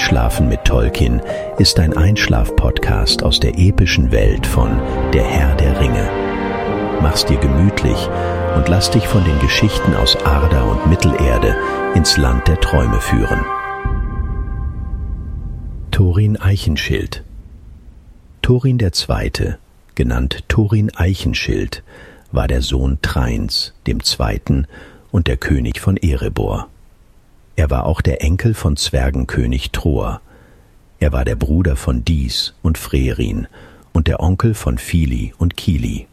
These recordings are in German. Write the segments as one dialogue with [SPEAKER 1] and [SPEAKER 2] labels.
[SPEAKER 1] Einschlafen mit Tolkien ist ein Einschlaf-Podcast aus der epischen Welt von Der Herr der Ringe. Mach's dir gemütlich und lass dich von den Geschichten aus Arda und Mittelerde ins Land der Träume führen. Thorin Eichenschild Thorin II., genannt Thorin Eichenschild, war der Sohn Treins, dem Zweiten und der König von Erebor. Er war auch der Enkel von Zwergenkönig Troer. Er war der Bruder von Dis und Frerin und der Onkel von Fili und Kili.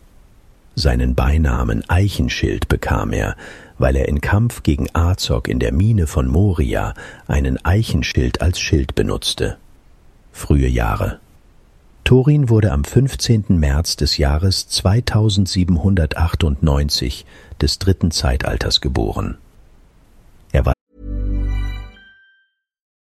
[SPEAKER 1] Seinen Beinamen Eichenschild bekam er, weil er in Kampf gegen Azog in der Mine von Moria einen Eichenschild als Schild benutzte. Frühe Jahre. Thorin wurde am 15. März des Jahres 2798 des dritten Zeitalters geboren.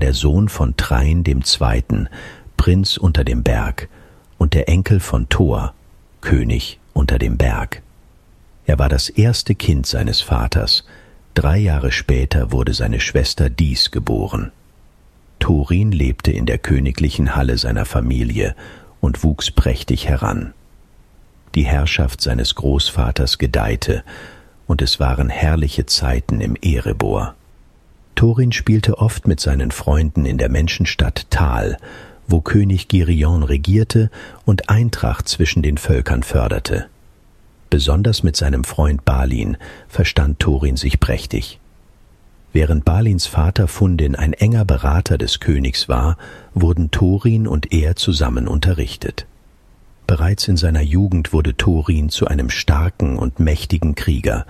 [SPEAKER 1] Der Sohn von Trein dem Zweiten, Prinz unter dem Berg, und der Enkel von Thor, König unter dem Berg. Er war das erste Kind seines Vaters, drei Jahre später wurde seine Schwester Dies geboren. Thorin lebte in der königlichen Halle seiner Familie und wuchs prächtig heran. Die Herrschaft seines Großvaters gedeihte, und es waren herrliche Zeiten im Erebor. Thorin spielte oft mit seinen Freunden in der Menschenstadt Tal, wo König Girion regierte und Eintracht zwischen den Völkern förderte. Besonders mit seinem Freund Balin verstand Thorin sich prächtig. Während Balins Vater Fundin ein enger Berater des Königs war, wurden Thorin und er zusammen unterrichtet. Bereits in seiner Jugend wurde Thorin zu einem starken und mächtigen Krieger.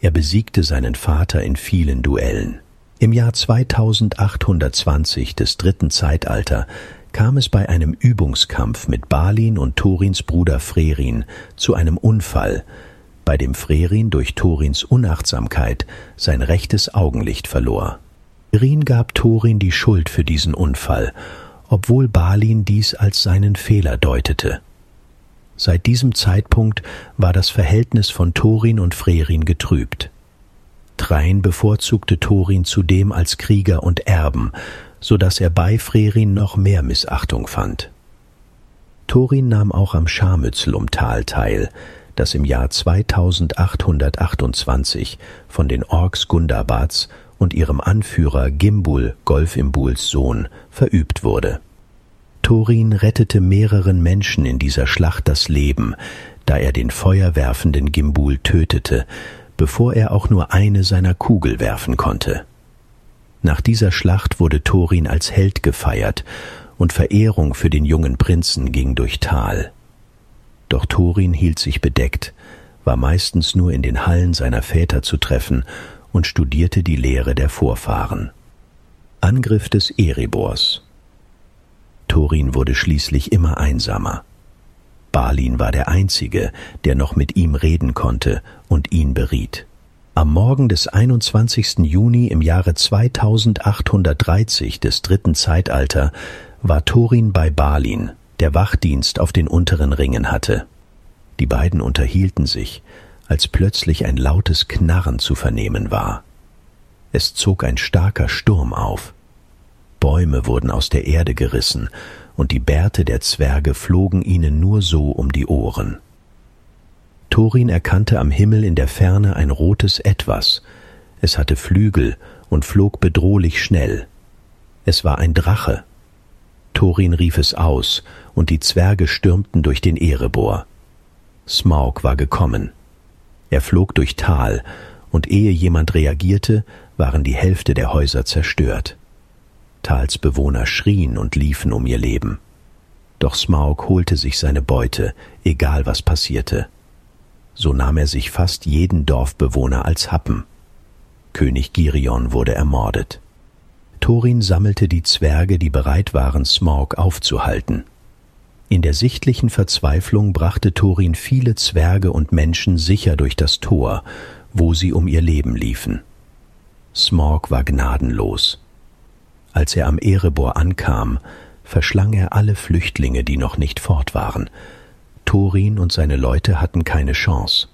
[SPEAKER 1] Er besiegte seinen Vater in vielen Duellen. Im Jahr 2820 des dritten Zeitalter kam es bei einem Übungskampf mit Balin und Thorins Bruder Frerin zu einem Unfall, bei dem Frerin durch Thorins Unachtsamkeit sein rechtes Augenlicht verlor. Frerin gab Thorin die Schuld für diesen Unfall, obwohl Balin dies als seinen Fehler deutete. Seit diesem Zeitpunkt war das Verhältnis von Thorin und Frerin getrübt. Trein bevorzugte Thorin zudem als Krieger und Erben, so dass er bei Frerin noch mehr Missachtung fand. Thorin nahm auch am Scharmützel-Umtal teil, das im Jahr 2828 von den Orks Gundabats und ihrem Anführer Gimbul, Golfimbuls Sohn, verübt wurde. Thorin rettete mehreren Menschen in dieser Schlacht das Leben, da er den feuerwerfenden Gimbul tötete, bevor er auch nur eine seiner Kugel werfen konnte. Nach dieser Schlacht wurde Thorin als Held gefeiert, und Verehrung für den jungen Prinzen ging durch Tal. Doch Thorin hielt sich bedeckt, war meistens nur in den Hallen seiner Väter zu treffen und studierte die Lehre der Vorfahren. Angriff des Erebors Thorin wurde schließlich immer einsamer. Balin war der Einzige, der noch mit ihm reden konnte und ihn beriet. Am Morgen des 21. Juni im Jahre 2830 des dritten Zeitalter war Thorin bei Balin, der Wachdienst auf den unteren Ringen hatte. Die beiden unterhielten sich, als plötzlich ein lautes Knarren zu vernehmen war. Es zog ein starker Sturm auf. Bäume wurden aus der Erde gerissen, und die Bärte der Zwerge flogen ihnen nur so um die Ohren. Thorin erkannte am Himmel in der Ferne ein rotes Etwas. Es hatte Flügel und flog bedrohlich schnell. Es war ein Drache. Thorin rief es aus, und die Zwerge stürmten durch den Erebor. Smaug war gekommen. Er flog durch Tal, und ehe jemand reagierte, waren die Hälfte der Häuser zerstört. Tals Bewohner schrien und liefen um ihr Leben. Doch Smaug holte sich seine Beute, egal was passierte. So nahm er sich fast jeden Dorfbewohner als Happen. König Girion wurde ermordet. Thorin sammelte die Zwerge, die bereit waren, Smaug aufzuhalten. In der sichtlichen Verzweiflung brachte Thorin viele Zwerge und Menschen sicher durch das Tor, wo sie um ihr Leben liefen. Smaug war gnadenlos. Als er am Erebor ankam, verschlang er alle Flüchtlinge, die noch nicht fort waren. Thorin und seine Leute hatten keine Chance.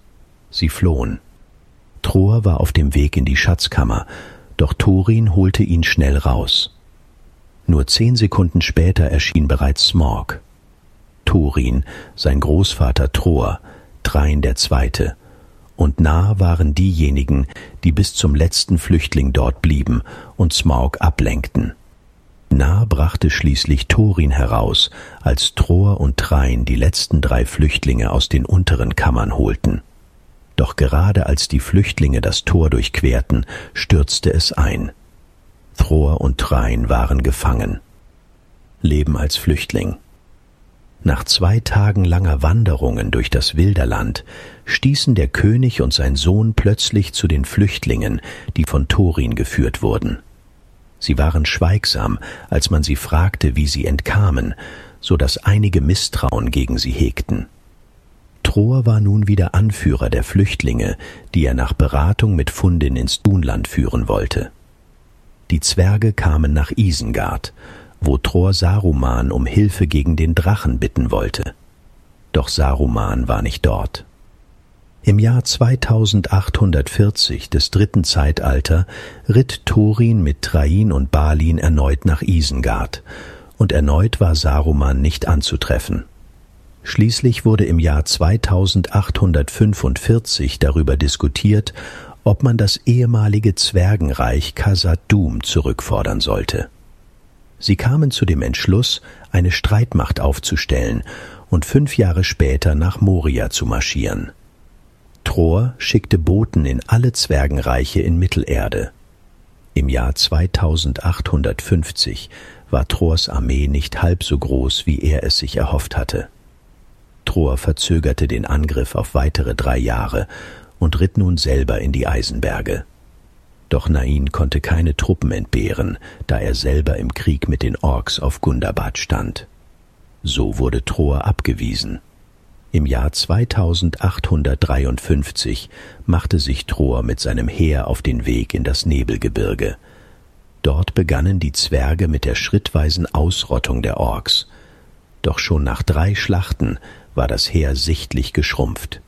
[SPEAKER 1] Sie flohen. Tror war auf dem Weg in die Schatzkammer, doch Thorin holte ihn schnell raus. Nur zehn Sekunden später erschien bereits Smorg. Thorin, sein Großvater Tror, Drein der Zweite, und nah waren diejenigen, die bis zum letzten Flüchtling dort blieben und Smaug ablenkten. Nah brachte schließlich Thorin heraus, als Tror und Trein die letzten drei Flüchtlinge aus den unteren Kammern holten. Doch gerade als die Flüchtlinge das Tor durchquerten, stürzte es ein. Thror und Trein waren gefangen. Leben als Flüchtling. Nach zwei Tagen langer Wanderungen durch das Wilderland stießen der König und sein Sohn plötzlich zu den Flüchtlingen, die von Thorin geführt wurden. Sie waren schweigsam, als man sie fragte, wie sie entkamen, so dass einige Misstrauen gegen sie hegten. Tror war nun wieder Anführer der Flüchtlinge, die er nach Beratung mit Fundin ins Dunland führen wollte. Die Zwerge kamen nach Isengard, wo Tror Saruman um Hilfe gegen den Drachen bitten wollte. Doch Saruman war nicht dort. Im Jahr 2840 des dritten Zeitalter ritt Thorin mit Train und Balin erneut nach Isengard, und erneut war Saruman nicht anzutreffen. Schließlich wurde im Jahr 2845 darüber diskutiert, ob man das ehemalige Zwergenreich Khazad-dûm zurückfordern sollte. Sie kamen zu dem Entschluss, eine Streitmacht aufzustellen und fünf Jahre später nach Moria zu marschieren. Tror schickte Boten in alle Zwergenreiche in Mittelerde. Im Jahr 2850 war Trors Armee nicht halb so groß, wie er es sich erhofft hatte. Tror verzögerte den Angriff auf weitere drei Jahre und ritt nun selber in die Eisenberge. Doch Nain konnte keine Truppen entbehren, da er selber im Krieg mit den Orks auf Gundabad stand. So wurde Tror abgewiesen. Im Jahr 2853 machte sich Tror mit seinem Heer auf den Weg in das Nebelgebirge. Dort begannen die Zwerge mit der schrittweisen Ausrottung der Orks. Doch schon nach drei Schlachten war das Heer sichtlich geschrumpft.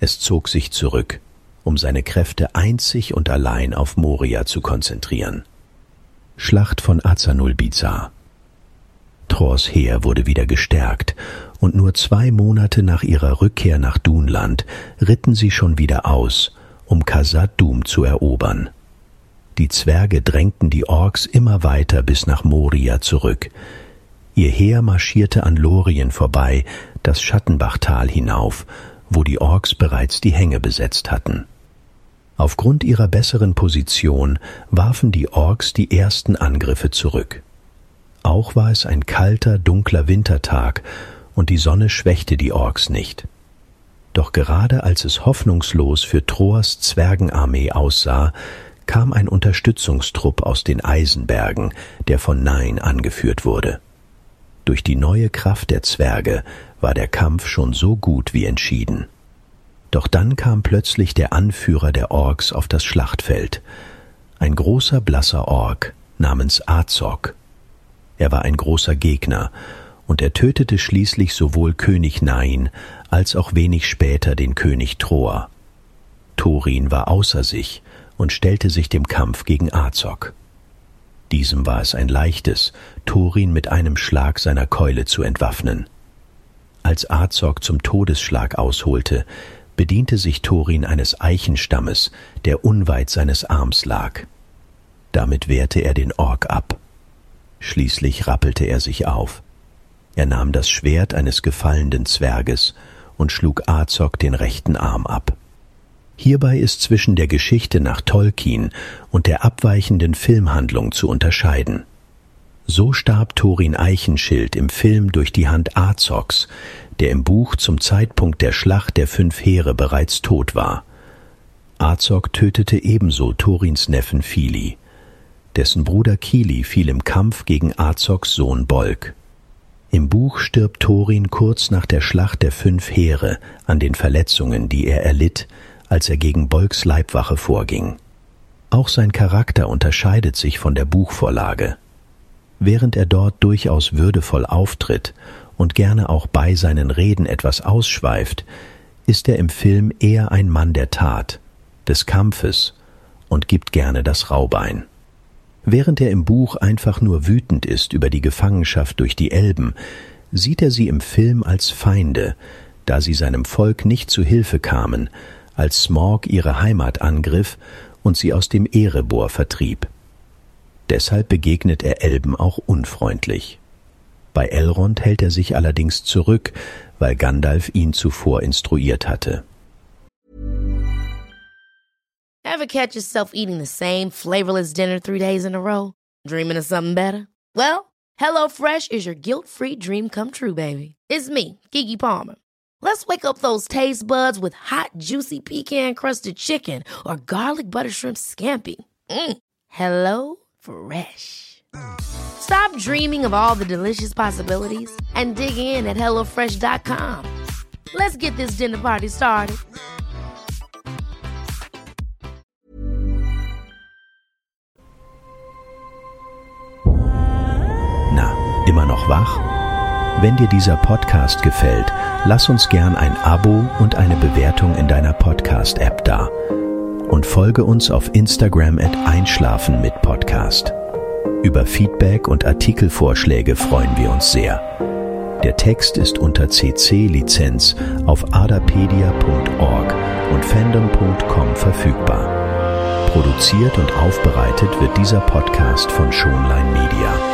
[SPEAKER 1] Es zog sich zurück, um seine Kräfte einzig und allein auf Moria zu konzentrieren. Schlacht von Azanulbizar Trors Heer wurde wieder gestärkt, und nur zwei Monate nach ihrer Rückkehr nach Dunland ritten sie schon wieder aus, um Khazad-dûm zu erobern. Die Zwerge drängten die Orks immer weiter bis nach Moria zurück, Ihr Heer marschierte an Lorien vorbei, das Schattenbachtal hinauf, wo die Orks bereits die Hänge besetzt hatten. Aufgrund ihrer besseren Position warfen die Orks die ersten Angriffe zurück. Auch war es ein kalter, dunkler Wintertag, und die Sonne schwächte die Orks nicht. Doch gerade als es hoffnungslos für Troas Zwergenarmee aussah, kam ein Unterstützungstrupp aus den Eisenbergen, der von Nein angeführt wurde. Durch die neue Kraft der Zwerge war der Kampf schon so gut wie entschieden. Doch dann kam plötzlich der Anführer der Orks auf das Schlachtfeld, ein großer blasser Ork namens Azog. Er war ein großer Gegner, und er tötete schließlich sowohl König Nain als auch wenig später den König Troa. Thorin war außer sich und stellte sich dem Kampf gegen Azog. Diesem war es ein leichtes, Thorin mit einem Schlag seiner Keule zu entwaffnen. Als Azog zum Todesschlag ausholte, bediente sich Thorin eines Eichenstammes, der unweit seines Arms lag. Damit wehrte er den Ork ab. Schließlich rappelte er sich auf. Er nahm das Schwert eines gefallenden Zwerges und schlug Azog den rechten Arm ab. Hierbei ist zwischen der Geschichte nach Tolkien und der abweichenden Filmhandlung zu unterscheiden. So starb Thorin Eichenschild im Film durch die Hand Azogs, der im Buch zum Zeitpunkt der Schlacht der fünf Heere bereits tot war. Azog tötete ebenso Thorins Neffen Fili. Dessen Bruder Kili fiel im Kampf gegen Azogs Sohn Bolk. Im Buch stirbt Thorin kurz nach der Schlacht der fünf Heere an den Verletzungen, die er erlitt, als er gegen Bolks Leibwache vorging. Auch sein Charakter unterscheidet sich von der Buchvorlage. Während er dort durchaus würdevoll auftritt und gerne auch bei seinen Reden etwas ausschweift, ist er im Film eher ein Mann der Tat, des Kampfes und gibt gerne das Raubein. Während er im Buch einfach nur wütend ist über die Gefangenschaft durch die Elben, sieht er sie im Film als Feinde, da sie seinem Volk nicht zu Hilfe kamen, als Smog ihre Heimat angriff und sie aus dem Erebor vertrieb. Deshalb begegnet er Elben auch unfreundlich. Bei Elrond hält er sich allerdings zurück, weil Gandalf ihn zuvor instruiert hatte.
[SPEAKER 2] Ever catch yourself eating the same flavorless dinner three days in a row? Dreaming of something better? Well, HelloFresh is your guilt-free dream come true, baby. It's me, Kiki Palmer. Let's wake up those taste buds with hot, juicy pecan-crusted chicken or garlic butter shrimp scampi. Mm. Hello Fresh. Stop dreaming of all the delicious possibilities and dig in at HelloFresh.com. Let's get this dinner party started.
[SPEAKER 1] Na, immer noch wach? Wenn dir dieser Podcast gefällt, lass uns gern ein Abo und eine Bewertung in deiner Podcast-App da. Und folge uns auf Instagram at Einschlafen mit Podcast. Über Feedback und Artikelvorschläge freuen wir uns sehr. Der Text ist unter CC-Lizenz auf adapedia.org und fandom.com verfügbar. Produziert und aufbereitet wird dieser Podcast von Schonlein Media.